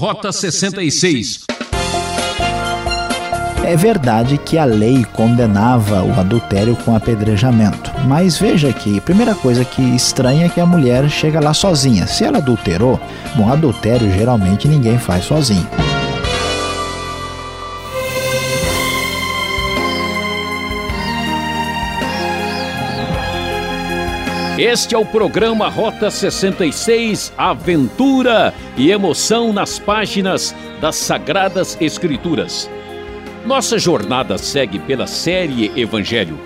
Rota 66. É verdade que a lei condenava o adultério com apedrejamento, mas veja que a primeira coisa que estranha é que a mulher chega lá sozinha. Se ela adulterou, bom, adultério geralmente ninguém faz sozinho. Este é o programa Rota 66, aventura e emoção nas páginas das Sagradas Escrituras. Nossa jornada segue pela série Evangelho.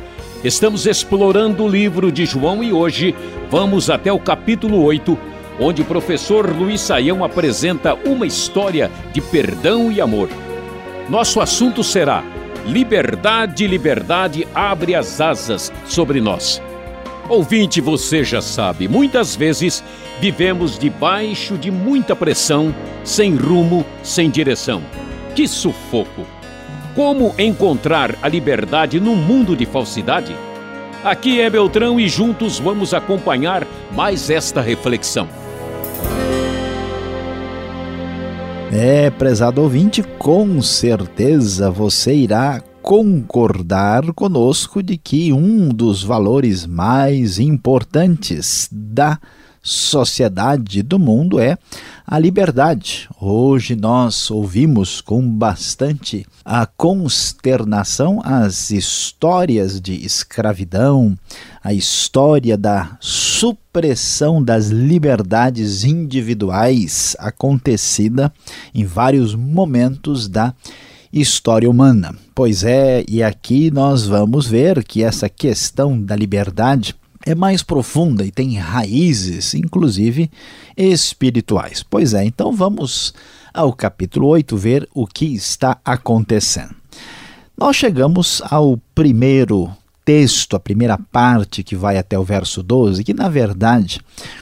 Estamos explorando o livro de João e hoje vamos até o capítulo 8, onde o professor Luiz Saião apresenta uma história de perdão e amor. Nosso assunto será Liberdade, liberdade abre as asas sobre nós. Ouvinte, você já sabe, muitas vezes vivemos debaixo de muita pressão, sem rumo, sem direção. Que sufoco! Como encontrar a liberdade num mundo de falsidade? Aqui é Beltrão e juntos vamos acompanhar mais esta reflexão. É, prezado ouvinte, com certeza você irá concordar conosco de que um dos valores mais importantes da sociedade do mundo é a liberdade. Hoje nós ouvimos com bastante a consternação as histórias de escravidão, a história da supressão das liberdades individuais acontecida em vários momentos da humana. Pois é, e aqui nós vamos ver que essa questão da liberdade é mais profunda e tem raízes, inclusive espirituais. Pois é, então vamos ao capítulo 8 ver o que está acontecendo. Nós chegamos ao primeiro texto, a primeira parte que vai até o verso 12, que na verdade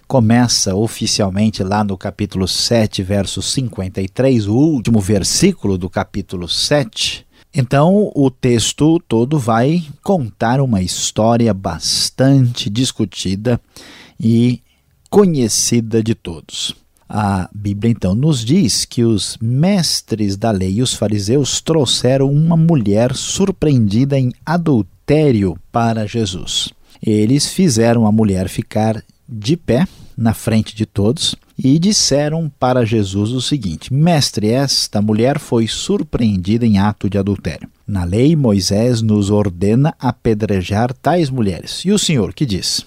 começa oficialmente lá no capítulo 7, verso 53, o último versículo do capítulo 7. Então, o texto todo vai contar uma história bastante discutida e conhecida de todos. A Bíblia então nos diz que os mestres da lei e os fariseus trouxeram uma mulher surpreendida em adultério para Jesus. Eles fizeram a mulher ficar de pé na frente de todos e disseram para Jesus o seguinte: Mestre, esta mulher foi surpreendida em ato de adultério. Na lei, Moisés nos ordena apedrejar tais mulheres. E o Senhor que diz?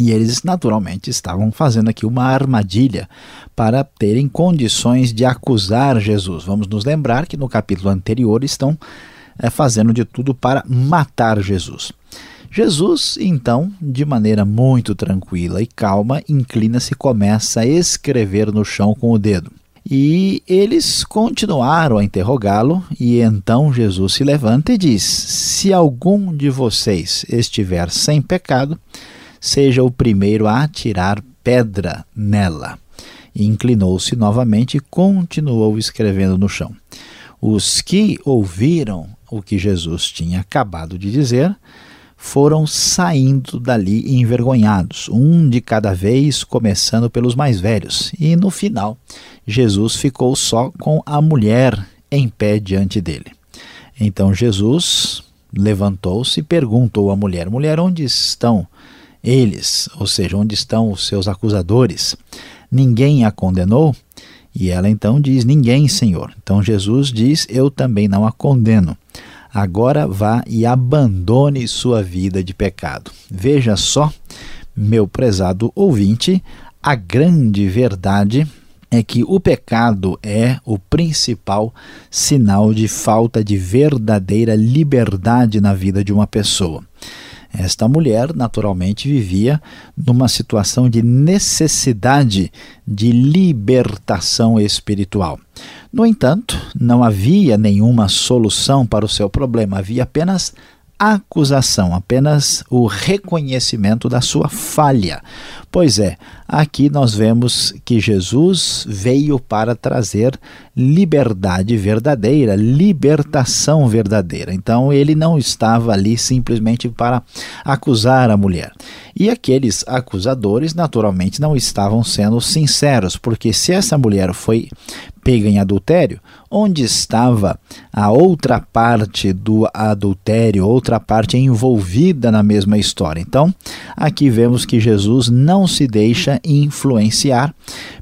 E eles, naturalmente, estavam fazendo aqui uma armadilha para terem condições de acusar Jesus. Vamos nos lembrar que no capítulo anterior estão é, fazendo de tudo para matar Jesus. Jesus, então, de maneira muito tranquila e calma, inclina-se e começa a escrever no chão com o dedo. E eles continuaram a interrogá-lo, e então Jesus se levanta e diz: Se algum de vocês estiver sem pecado, seja o primeiro a atirar pedra nela. Inclinou-se novamente e continuou escrevendo no chão. Os que ouviram o que Jesus tinha acabado de dizer, foram saindo dali envergonhados, um de cada vez, começando pelos mais velhos. E no final, Jesus ficou só com a mulher em pé diante dele. Então Jesus levantou-se e perguntou à mulher: Mulher, onde estão eles? Ou seja, onde estão os seus acusadores? Ninguém a condenou? E ela então diz: Ninguém, Senhor. Então Jesus diz: Eu também não a condeno. Agora vá e abandone sua vida de pecado. Veja só, meu prezado ouvinte, a grande verdade é que o pecado é o principal sinal de falta de verdadeira liberdade na vida de uma pessoa. Esta mulher, naturalmente, vivia numa situação de necessidade de libertação espiritual. No entanto, não havia nenhuma solução para o seu problema, havia apenas acusação, apenas o reconhecimento da sua falha. Pois é, aqui nós vemos que Jesus veio para trazer liberdade verdadeira, libertação verdadeira. Então ele não estava ali simplesmente para acusar a mulher. E aqueles acusadores, naturalmente, não estavam sendo sinceros, porque se essa mulher foi pega em adultério, onde estava a outra parte do adultério, outra parte envolvida na mesma história. Então, aqui vemos que Jesus não se deixa influenciar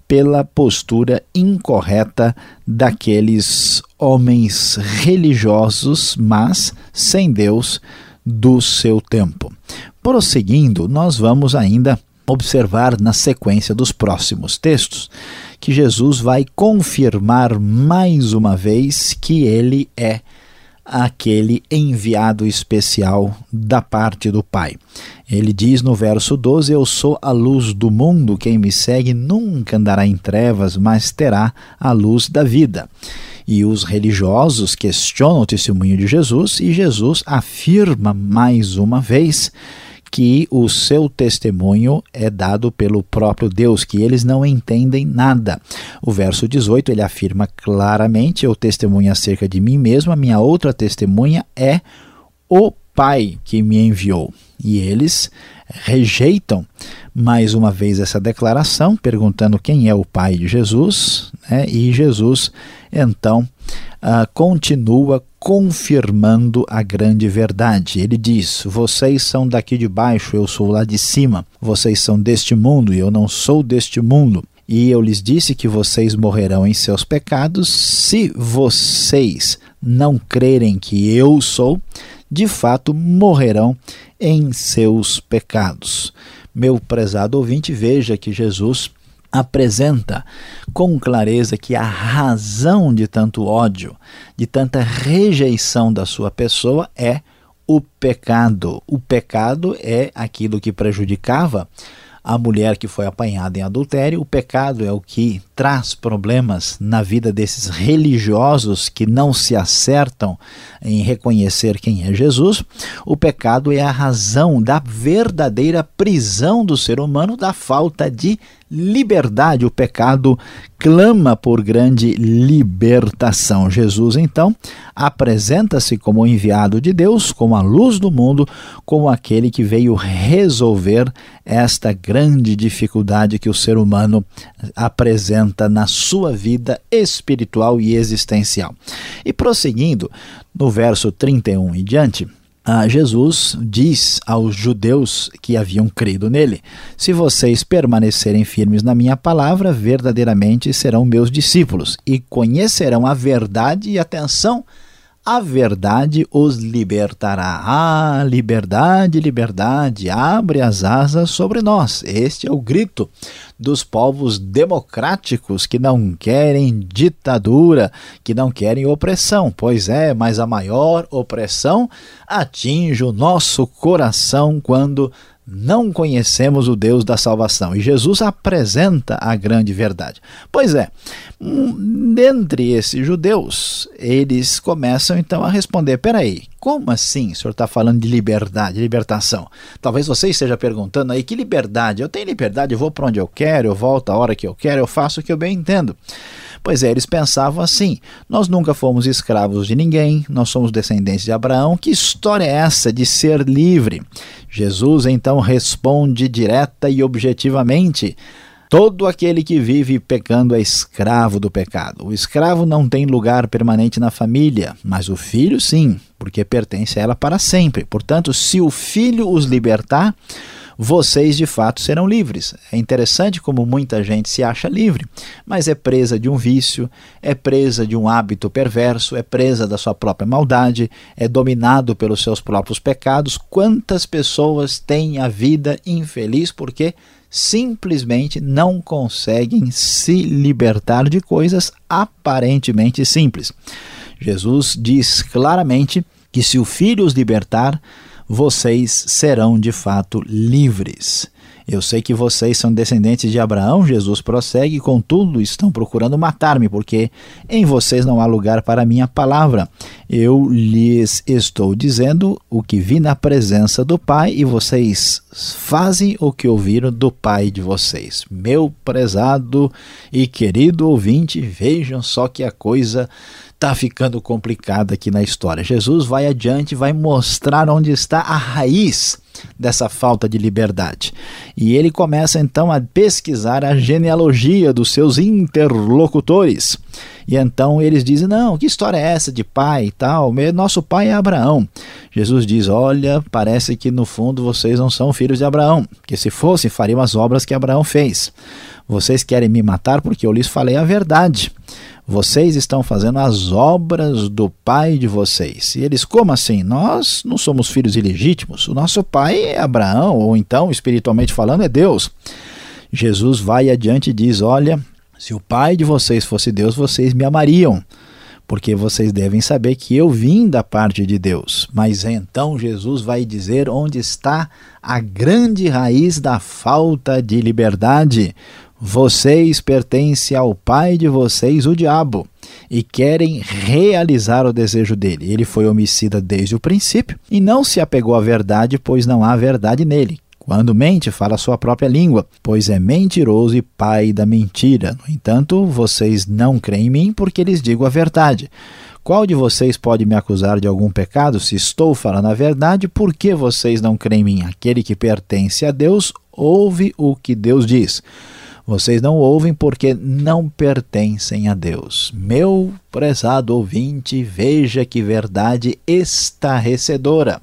pela postura incorreta daqueles homens religiosos, mas sem Deus do seu tempo. Prosseguindo, nós vamos ainda observar na sequência dos próximos textos que Jesus vai confirmar mais uma vez que ele é aquele enviado especial da parte do Pai. Ele diz no verso 12: Eu sou a luz do mundo, quem me segue nunca andará em trevas, mas terá a luz da vida. E os religiosos questionam o testemunho de Jesus e Jesus afirma mais uma vez que o seu testemunho é dado pelo próprio Deus, que eles não entendem nada. O verso 18 ele afirma claramente: Eu testemunho acerca de mim mesmo, a minha outra testemunha é o Pai que me enviou. E eles rejeitam mais uma vez essa declaração, perguntando quem é o Pai de Jesus, né? e Jesus então uh, continua confirmando a grande verdade. Ele diz: Vocês são daqui de baixo, eu sou lá de cima. Vocês são deste mundo e eu não sou deste mundo. E eu lhes disse que vocês morrerão em seus pecados se vocês não crerem que eu sou, de fato morrerão em seus pecados. Meu prezado ouvinte, veja que Jesus apresenta com clareza que a razão de tanto ódio, de tanta rejeição da sua pessoa é o pecado. O pecado é aquilo que prejudicava a mulher que foi apanhada em adultério. O pecado é o que traz problemas na vida desses religiosos que não se acertam em reconhecer quem é Jesus. O pecado é a razão da verdadeira prisão do ser humano, da falta de liberdade. O pecado clama por grande libertação. Jesus, então, apresenta-se como enviado de Deus, como a luz do mundo, como aquele que veio resolver esta grande dificuldade que o ser humano apresenta na sua vida espiritual e existencial. E prosseguindo, no verso 31 e diante, ah, Jesus diz aos judeus que haviam crido nele: Se vocês permanecerem firmes na minha palavra, verdadeiramente serão meus discípulos e conhecerão a verdade e atenção a verdade os libertará. Ah, liberdade, liberdade, abre as asas sobre nós. Este é o grito dos povos democráticos que não querem ditadura, que não querem opressão. Pois é, mas a maior opressão atinge o nosso coração quando não conhecemos o Deus da salvação. E Jesus apresenta a grande verdade. Pois é, dentre esses judeus, eles começam então a responder: peraí, como assim o senhor está falando de liberdade, libertação? Talvez você esteja perguntando aí: que liberdade? Eu tenho liberdade, eu vou para onde eu quero, eu volto a hora que eu quero, eu faço o que eu bem entendo. Pois é, eles pensavam assim: nós nunca fomos escravos de ninguém, nós somos descendentes de Abraão, que história é essa de ser livre? Jesus então responde direta e objetivamente: Todo aquele que vive pecando é escravo do pecado. O escravo não tem lugar permanente na família, mas o filho sim, porque pertence a ela para sempre. Portanto, se o filho os libertar, vocês de fato serão livres. É interessante como muita gente se acha livre, mas é presa de um vício, é presa de um hábito perverso, é presa da sua própria maldade, é dominado pelos seus próprios pecados. Quantas pessoas têm a vida infeliz porque simplesmente não conseguem se libertar de coisas aparentemente simples. Jesus diz claramente que se o Filho os libertar, vocês serão de fato livres. Eu sei que vocês são descendentes de Abraão, Jesus prossegue, contudo estão procurando matar-me, porque em vocês não há lugar para a minha palavra. Eu lhes estou dizendo o que vi na presença do Pai, e vocês fazem o que ouviram do Pai de vocês. Meu prezado e querido ouvinte, vejam só que a coisa está ficando complicada aqui na história. Jesus vai adiante, vai mostrar onde está a raiz dessa falta de liberdade. E ele começa então a pesquisar a genealogia dos seus interlocutores. E então eles dizem: Não, que história é essa de pai e tal? Nosso pai é Abraão. Jesus diz: Olha, parece que no fundo vocês não são filhos de Abraão, que se fossem, fariam as obras que Abraão fez. Vocês querem me matar porque eu lhes falei a verdade. Vocês estão fazendo as obras do pai de vocês. E eles, como assim? Nós não somos filhos ilegítimos. O nosso pai é Abraão, ou então, espiritualmente falando, é Deus. Jesus vai adiante e diz: Olha, se o pai de vocês fosse Deus, vocês me amariam porque vocês devem saber que eu vim da parte de Deus. Mas então Jesus vai dizer onde está a grande raiz da falta de liberdade. Vocês pertencem ao pai de vocês, o diabo, e querem realizar o desejo dele. Ele foi homicida desde o princípio e não se apegou à verdade, pois não há verdade nele. Quando mente, fala sua própria língua, pois é mentiroso e pai da mentira. No entanto, vocês não creem em mim porque lhes digo a verdade. Qual de vocês pode me acusar de algum pecado? Se estou falando a verdade, por que vocês não creem em mim? Aquele que pertence a Deus ouve o que Deus diz. Vocês não ouvem porque não pertencem a Deus. Meu prezado ouvinte, veja que verdade estarrecedora.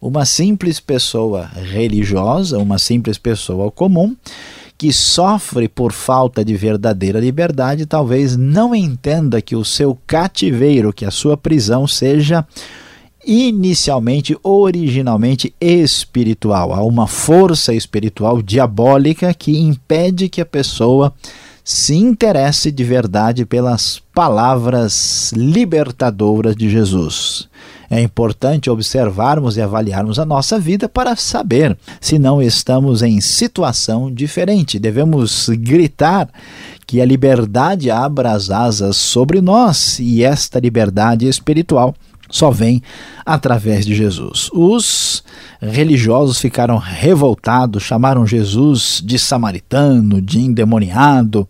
Uma simples pessoa religiosa, uma simples pessoa comum, que sofre por falta de verdadeira liberdade, talvez não entenda que o seu cativeiro, que a sua prisão seja inicialmente, originalmente espiritual. Há uma força espiritual diabólica que impede que a pessoa se interesse de verdade pelas palavras libertadoras de Jesus. É importante observarmos e avaliarmos a nossa vida para saber se não estamos em situação diferente. Devemos gritar que a liberdade abra as asas sobre nós e esta liberdade espiritual só vem através de Jesus. Os religiosos ficaram revoltados, chamaram Jesus de samaritano, de endemoniado,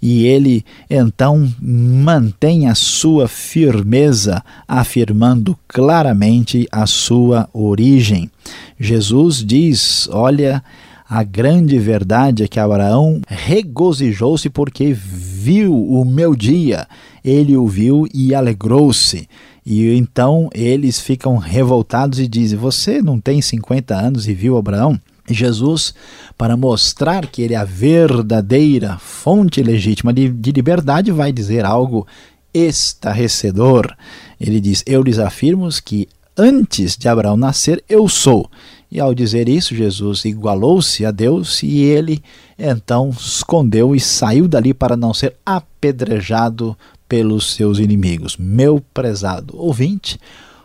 e ele então mantém a sua firmeza, afirmando claramente a sua origem. Jesus diz: Olha, a grande verdade é que Abraão regozijou-se porque viu o meu dia. Ele o viu e alegrou-se. E então eles ficam revoltados e dizem: Você não tem 50 anos e viu Abraão? Jesus, para mostrar que ele é a verdadeira fonte legítima de, de liberdade, vai dizer algo estarrecedor. Ele diz: Eu lhes afirmo que antes de Abraão nascer, eu sou. E ao dizer isso, Jesus igualou-se a Deus e ele então escondeu e saiu dali para não ser apedrejado pelos seus inimigos. Meu prezado ouvinte,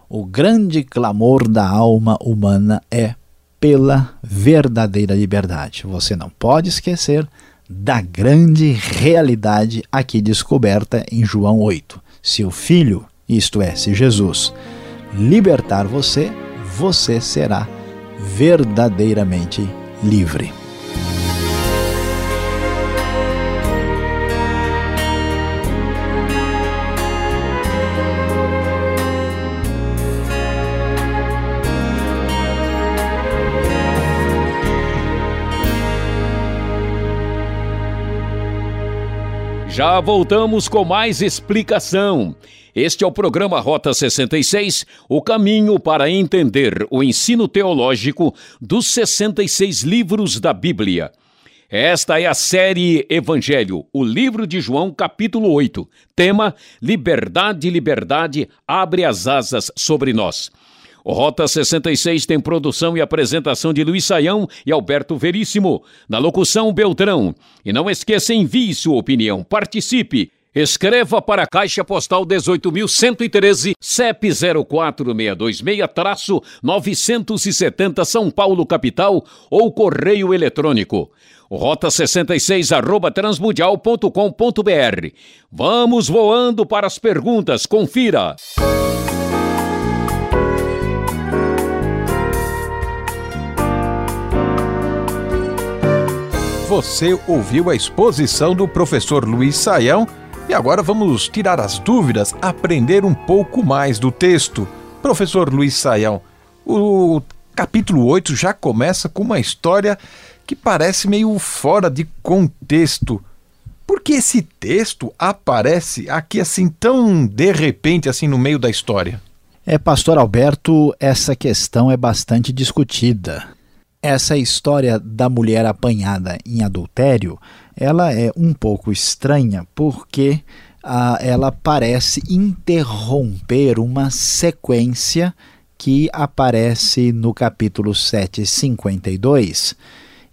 o grande clamor da alma humana é pela verdadeira liberdade. Você não pode esquecer da grande realidade aqui descoberta em João 8. Se o Filho, isto é, se Jesus, libertar você, você será verdadeiramente livre. Já voltamos com mais explicação. Este é o programa Rota 66, o caminho para entender o ensino teológico dos 66 livros da Bíblia. Esta é a série Evangelho, o livro de João, capítulo 8. Tema: Liberdade, liberdade, abre as asas sobre nós. O Rota 66 tem produção e apresentação de Luiz Saião e Alberto Veríssimo. Na locução, Beltrão. E não esqueça, envie sua opinião, participe. Escreva para a Caixa Postal 18.113, CEP 04626-970 São Paulo, capital, ou correio eletrônico. Rota 66 arroba transmundial.com.br. Vamos voando para as perguntas, confira. Você ouviu a exposição do professor Luiz Saião e agora vamos tirar as dúvidas, aprender um pouco mais do texto. Professor Luiz Saião, o capítulo 8 já começa com uma história que parece meio fora de contexto. Por que esse texto aparece aqui assim tão de repente assim no meio da história? É, pastor Alberto, essa questão é bastante discutida. Essa história da mulher apanhada em adultério ela é um pouco estranha porque ah, ela parece interromper uma sequência que aparece no capítulo 752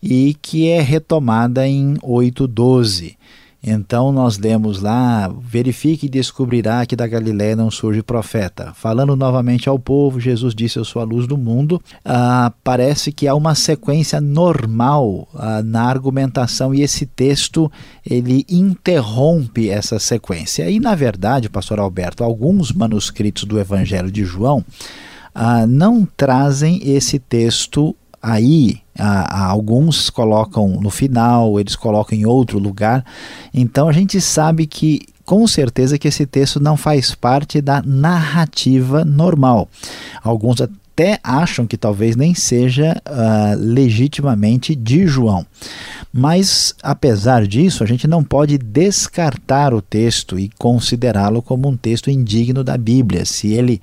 e que é retomada em 812. Então nós lemos lá: verifique e descobrirá que da Galiléia não surge profeta. Falando novamente ao povo, Jesus disse: Eu sou a luz do mundo. Ah, parece que há uma sequência normal ah, na argumentação e esse texto ele interrompe essa sequência. E na verdade, Pastor Alberto, alguns manuscritos do Evangelho de João ah, não trazem esse texto aí alguns colocam no final, eles colocam em outro lugar. Então a gente sabe que com certeza que esse texto não faz parte da narrativa normal. Alguns até acham que talvez nem seja uh, legitimamente de João. Mas, apesar disso, a gente não pode descartar o texto e considerá-lo como um texto indigno da Bíblia. Se ele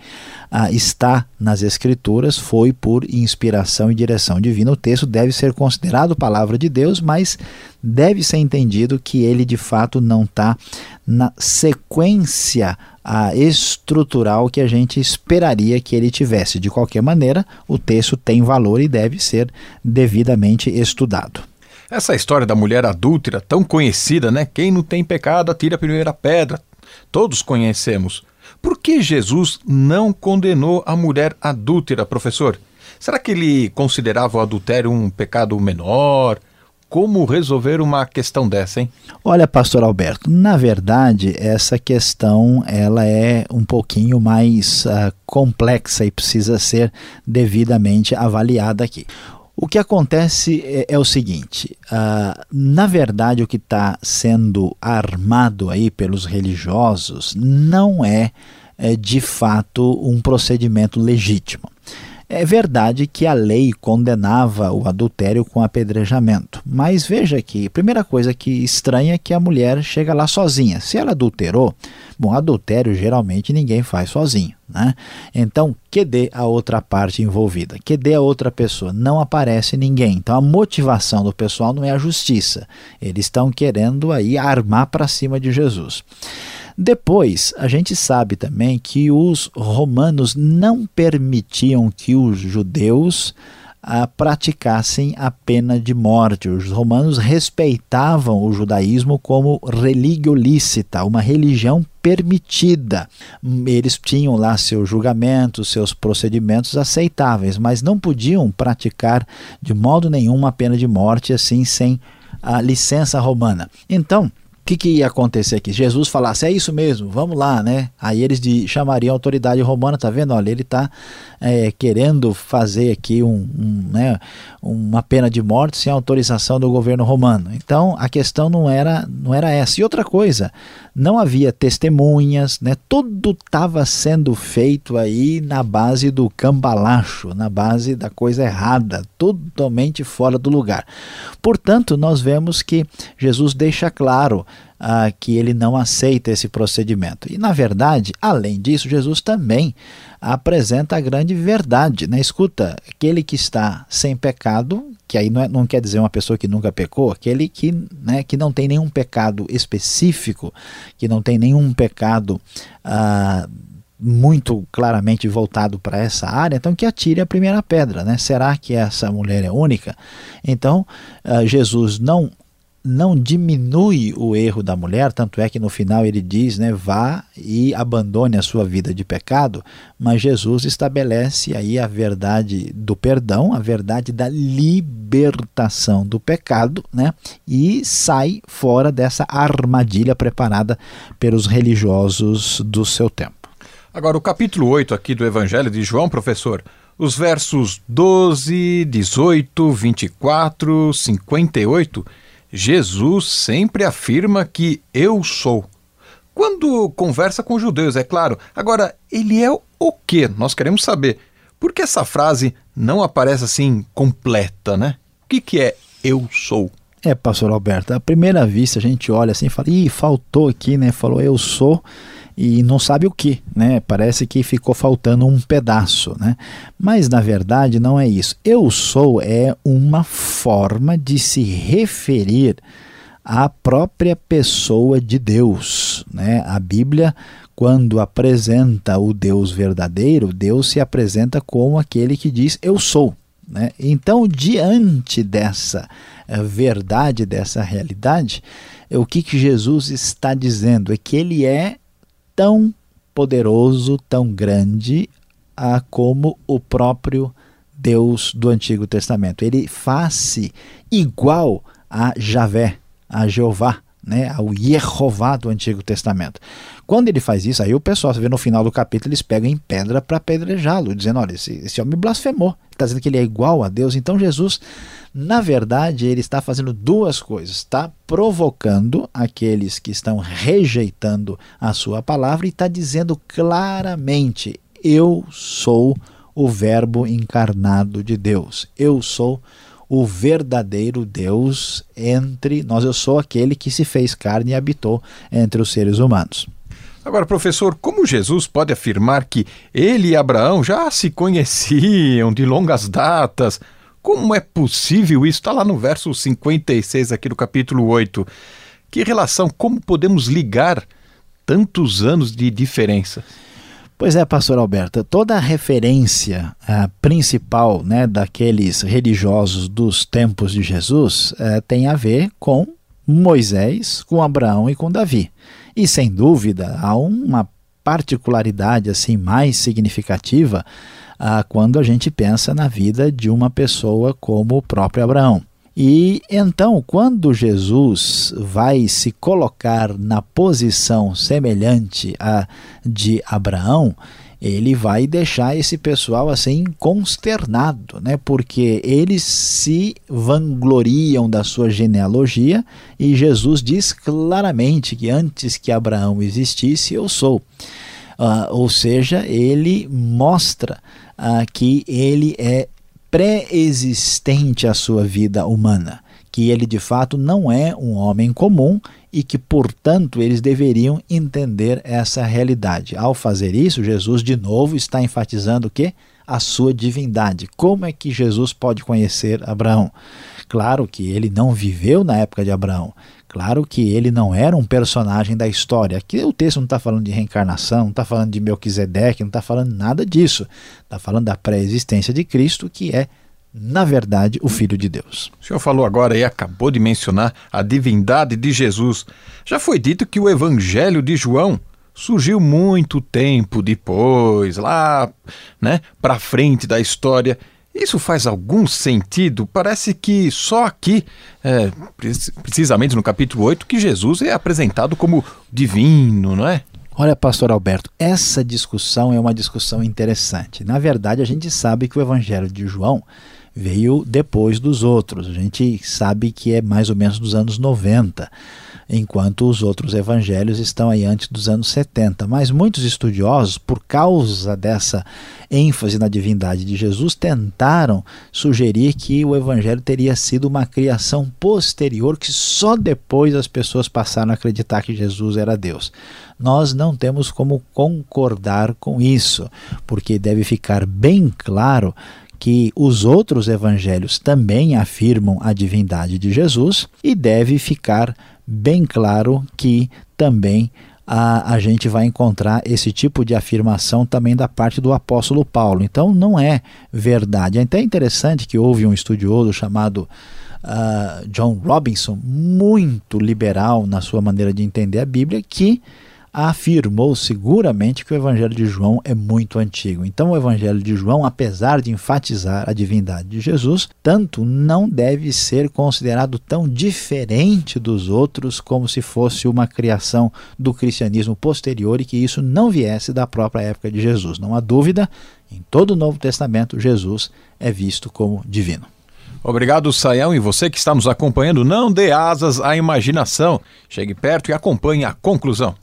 uh, está nas Escrituras, foi por inspiração e direção divina. O texto deve ser considerado palavra de Deus, mas deve ser entendido que ele de fato não está na sequência a estrutural que a gente esperaria que ele tivesse. De qualquer maneira, o texto tem valor e deve ser devidamente estudado. Essa história da mulher adúltera, tão conhecida, né? Quem não tem pecado, atira a primeira pedra. Todos conhecemos. Por que Jesus não condenou a mulher adúltera, professor? Será que ele considerava o adultério um pecado menor? Como resolver uma questão dessa, hein? Olha, pastor Alberto, na verdade, essa questão ela é um pouquinho mais uh, complexa e precisa ser devidamente avaliada aqui. O que acontece é, é o seguinte: uh, na verdade, o que está sendo armado aí pelos religiosos não é, é de fato um procedimento legítimo. É verdade que a lei condenava o adultério com apedrejamento, mas veja que, primeira coisa que estranha é que a mulher chega lá sozinha. Se ela adulterou, bom, adultério geralmente ninguém faz sozinho, né? Então, que dê a outra parte envolvida, que dê a outra pessoa, não aparece ninguém. Então, a motivação do pessoal não é a justiça. Eles estão querendo aí armar para cima de Jesus. Depois, a gente sabe também que os romanos não permitiam que os judeus ah, praticassem a pena de morte. Os romanos respeitavam o judaísmo como religião lícita, uma religião permitida. Eles tinham lá seus julgamentos, seus procedimentos aceitáveis, mas não podiam praticar de modo nenhum a pena de morte assim sem a licença romana. Então, que, que ia acontecer aqui? Jesus falasse, é isso mesmo, vamos lá, né? Aí eles de, chamariam a autoridade romana, tá vendo? Olha, ele está é, querendo fazer aqui um, um, né, uma pena de morte sem autorização do governo romano. Então a questão não era, não era essa. E outra coisa, não havia testemunhas, né? Tudo estava sendo feito aí na base do cambalacho, na base da coisa errada, totalmente fora do lugar. Portanto, nós vemos que Jesus deixa claro ah, que ele não aceita esse procedimento. E, na verdade, além disso, Jesus também apresenta a grande verdade. Né? Escuta, aquele que está sem pecado, que aí não, é, não quer dizer uma pessoa que nunca pecou, aquele que, né, que não tem nenhum pecado específico, que não tem nenhum pecado. Ah, muito claramente voltado para essa área, então que atire a primeira pedra, né? Será que essa mulher é única? Então, uh, Jesus não não diminui o erro da mulher, tanto é que no final ele diz, né, vá e abandone a sua vida de pecado, mas Jesus estabelece aí a verdade do perdão, a verdade da libertação do pecado, né, e sai fora dessa armadilha preparada pelos religiosos do seu tempo. Agora, o capítulo 8 aqui do Evangelho de João, professor, os versos 12, 18, 24, 58 Jesus sempre afirma que eu sou. Quando conversa com judeus, é claro. Agora, ele é o que? Nós queremos saber. Por que essa frase não aparece assim completa, né? O que, que é eu sou? É, pastor Alberto, à primeira vista a gente olha assim e fala, ih, faltou aqui, né? Falou eu sou e não sabe o que, né? Parece que ficou faltando um pedaço, né? Mas na verdade não é isso. Eu sou é uma forma de se referir à própria pessoa de Deus, né? A Bíblia quando apresenta o Deus verdadeiro, Deus se apresenta como aquele que diz eu sou. Né? Então, diante dessa eh, verdade, dessa realidade, o que, que Jesus está dizendo? É que ele é tão poderoso, tão grande a como o próprio Deus do Antigo Testamento. Ele faz-se igual a Javé, a Jeová, né, ao Yehová do Antigo Testamento. Quando ele faz isso, aí o pessoal, você vê no final do capítulo, eles pegam em pedra para apedrejá-lo, dizendo: olha, esse, esse homem blasfemou, está dizendo que ele é igual a Deus. Então Jesus, na verdade, ele está fazendo duas coisas: está provocando aqueles que estão rejeitando a sua palavra e está dizendo claramente: eu sou o Verbo encarnado de Deus, eu sou o verdadeiro Deus entre nós. Eu sou aquele que se fez carne e habitou entre os seres humanos. Agora, professor, como Jesus pode afirmar que ele e Abraão já se conheciam de longas datas? Como é possível isso? Está lá no verso 56 aqui do capítulo 8. Que relação, como podemos ligar tantos anos de diferença? Pois é, pastor Alberto, toda a referência uh, principal né, daqueles religiosos dos tempos de Jesus uh, tem a ver com Moisés, com Abraão e com Davi. E sem dúvida há uma particularidade assim mais significativa uh, quando a gente pensa na vida de uma pessoa como o próprio Abraão. E então, quando Jesus vai se colocar na posição semelhante à de Abraão, ele vai deixar esse pessoal assim consternado, né? Porque eles se vangloriam da sua genealogia e Jesus diz claramente que antes que Abraão existisse, eu sou. Uh, ou seja, ele mostra uh, que ele é pré-existente à sua vida humana, que ele de fato não é um homem comum e que, portanto, eles deveriam entender essa realidade. Ao fazer isso, Jesus de novo está enfatizando o que? A sua divindade. Como é que Jesus pode conhecer Abraão? Claro que ele não viveu na época de Abraão. Claro que ele não era um personagem da história. Aqui o texto não está falando de reencarnação, não está falando de Melquisedeque, não está falando nada disso. Está falando da pré-existência de Cristo, que é, na verdade, o Filho de Deus. O senhor falou agora e acabou de mencionar a divindade de Jesus. Já foi dito que o Evangelho de João surgiu muito tempo depois, lá, né, para frente da história. Isso faz algum sentido? Parece que só aqui, é, precisamente no capítulo 8, que Jesus é apresentado como divino, não é? Olha, pastor Alberto, essa discussão é uma discussão interessante. Na verdade, a gente sabe que o evangelho de João veio depois dos outros. A gente sabe que é mais ou menos dos anos 90 enquanto os outros evangelhos estão aí antes dos anos 70. Mas muitos estudiosos, por causa dessa ênfase na divindade de Jesus, tentaram sugerir que o evangelho teria sido uma criação posterior, que só depois as pessoas passaram a acreditar que Jesus era Deus. Nós não temos como concordar com isso, porque deve ficar bem claro que os outros evangelhos também afirmam a divindade de Jesus e deve ficar bem claro que também a, a gente vai encontrar esse tipo de afirmação também da parte do apóstolo Paulo. Então não é verdade. É até interessante que houve um estudioso chamado uh, John Robinson, muito liberal na sua maneira de entender a Bíblia, que afirmou seguramente que o Evangelho de João é muito antigo. Então, o Evangelho de João, apesar de enfatizar a divindade de Jesus, tanto não deve ser considerado tão diferente dos outros como se fosse uma criação do cristianismo posterior e que isso não viesse da própria época de Jesus. Não há dúvida, em todo o Novo Testamento, Jesus é visto como divino. Obrigado, Saião. E você que está nos acompanhando, não dê asas à imaginação. Chegue perto e acompanhe a conclusão.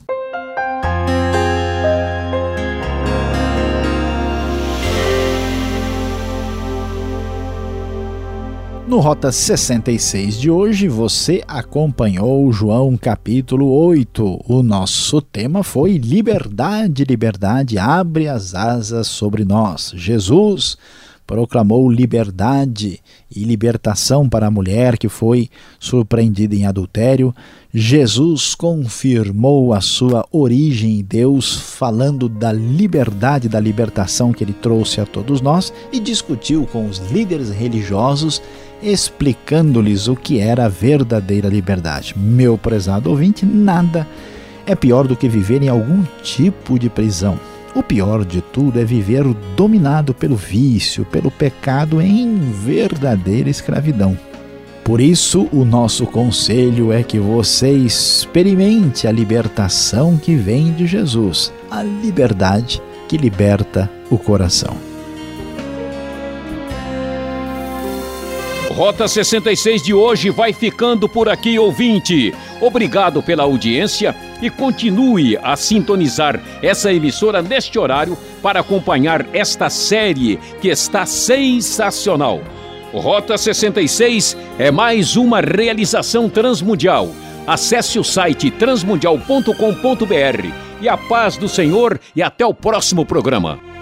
No Rota 66 de hoje, você acompanhou João capítulo 8. O nosso tema foi Liberdade, liberdade, abre as asas sobre nós. Jesus proclamou liberdade e libertação para a mulher que foi surpreendida em adultério. Jesus confirmou a sua origem em Deus, falando da liberdade, da libertação que ele trouxe a todos nós e discutiu com os líderes religiosos, explicando-lhes o que era a verdadeira liberdade. Meu prezado ouvinte, nada é pior do que viver em algum tipo de prisão. O pior de tudo é viver dominado pelo vício, pelo pecado em verdadeira escravidão. Por isso, o nosso conselho é que você experimente a libertação que vem de Jesus, a liberdade que liberta o coração. Rota 66 de hoje vai ficando por aqui, ouvinte. Obrigado pela audiência e continue a sintonizar essa emissora neste horário para acompanhar esta série que está sensacional. Rota 66 é mais uma realização transmundial. Acesse o site transmundial.com.br e a paz do Senhor e até o próximo programa.